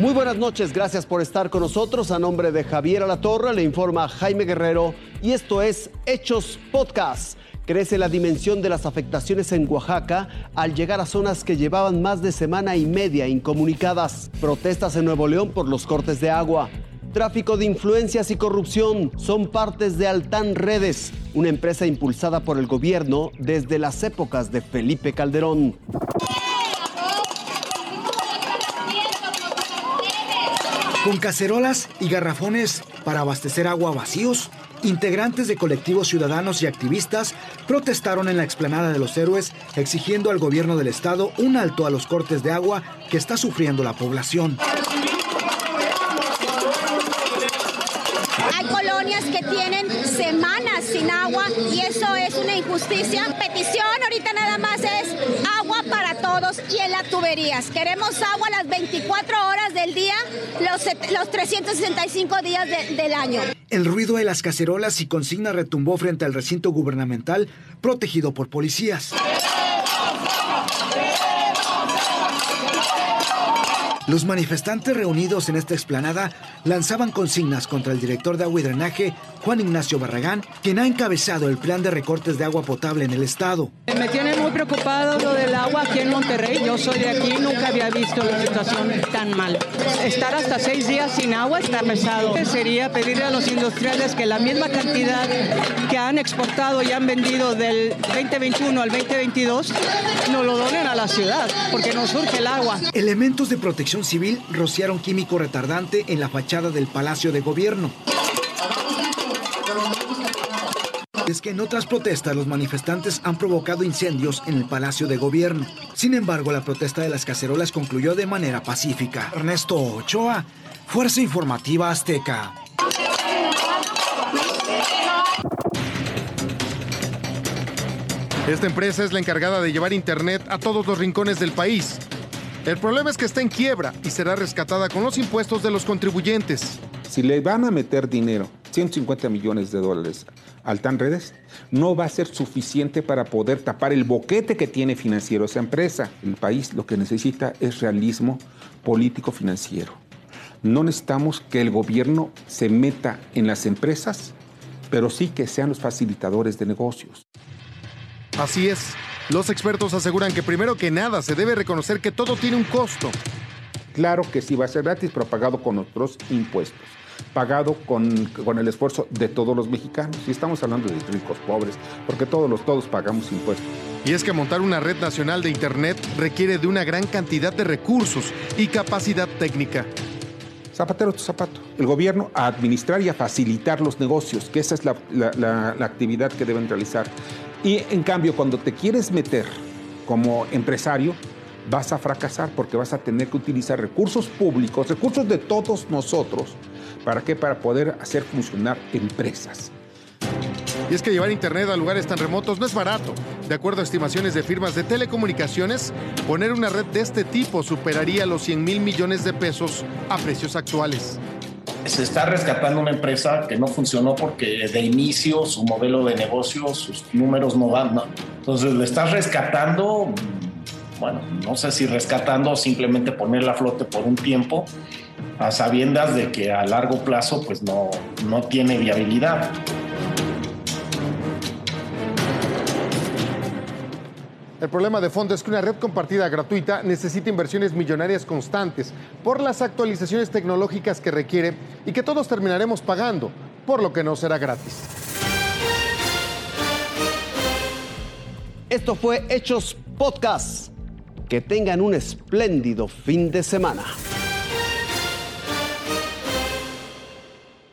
Muy buenas noches, gracias por estar con nosotros. A nombre de Javier Alatorra le informa Jaime Guerrero y esto es Hechos Podcast. Crece la dimensión de las afectaciones en Oaxaca al llegar a zonas que llevaban más de semana y media incomunicadas. Protestas en Nuevo León por los cortes de agua. Tráfico de influencias y corrupción son partes de Altán Redes, una empresa impulsada por el gobierno desde las épocas de Felipe Calderón. Con cacerolas y garrafones para abastecer agua vacíos, integrantes de colectivos ciudadanos y activistas protestaron en la explanada de los héroes exigiendo al gobierno del estado un alto a los cortes de agua que está sufriendo la población. Hay colonias que tienen semanas sin agua y eso es una injusticia. Petición ahorita nada más es agua para todos y en las tuberías. Queremos agua las 24 horas los, los 365 días del año. El ruido de las cacerolas y consigna retumbó frente al recinto gubernamental protegido por policías. Los manifestantes reunidos en esta explanada lanzaban consignas contra el director de agua y drenaje, Juan Ignacio Barragán, quien ha encabezado el plan de recortes de agua potable en el estado. Me tiene muy preocupado lo del agua aquí en Monterrey. Yo soy de aquí, nunca había visto la situación tan mal. Estar hasta seis días sin agua está pesado. Sería pedirle a los industriales que la misma cantidad que han exportado y han vendido del 2021 al 2022 nos lo donen la ciudad, porque nos surge el agua. Elementos de protección civil rociaron químico retardante en la fachada del Palacio de Gobierno. Es que en otras protestas los manifestantes han provocado incendios en el Palacio de Gobierno. Sin embargo, la protesta de las cacerolas concluyó de manera pacífica. Ernesto Ochoa, Fuerza Informativa Azteca. Esta empresa es la encargada de llevar Internet a todos los rincones del país. El problema es que está en quiebra y será rescatada con los impuestos de los contribuyentes. Si le van a meter dinero, 150 millones de dólares al TAN Redes, no va a ser suficiente para poder tapar el boquete que tiene financiero esa empresa. El país lo que necesita es realismo político financiero. No necesitamos que el gobierno se meta en las empresas, pero sí que sean los facilitadores de negocios. Así es. Los expertos aseguran que primero que nada se debe reconocer que todo tiene un costo. Claro que sí va a ser gratis, pero pagado con otros impuestos, pagado con, con, el esfuerzo de todos los mexicanos. Y estamos hablando de ricos, pobres, porque todos los todos pagamos impuestos. Y es que montar una red nacional de Internet requiere de una gran cantidad de recursos y capacidad técnica. Zapatero tu zapato. El gobierno a administrar y a facilitar los negocios, que esa es la, la, la, la actividad que deben realizar. Y en cambio, cuando te quieres meter como empresario, vas a fracasar porque vas a tener que utilizar recursos públicos, recursos de todos nosotros. ¿Para qué? Para poder hacer funcionar empresas. Y es que llevar Internet a lugares tan remotos no es barato. De acuerdo a estimaciones de firmas de telecomunicaciones, poner una red de este tipo superaría los 100 mil millones de pesos a precios actuales se está rescatando una empresa que no funcionó porque de inicio su modelo de negocio, sus números no. ¿no? Entonces le estás rescatando, bueno, no sé si rescatando o simplemente ponerla a flote por un tiempo, a sabiendas de que a largo plazo pues no, no tiene viabilidad. El problema de fondo es que una red compartida gratuita necesita inversiones millonarias constantes por las actualizaciones tecnológicas que requiere y que todos terminaremos pagando, por lo que no será gratis. Esto fue Hechos Podcast. Que tengan un espléndido fin de semana.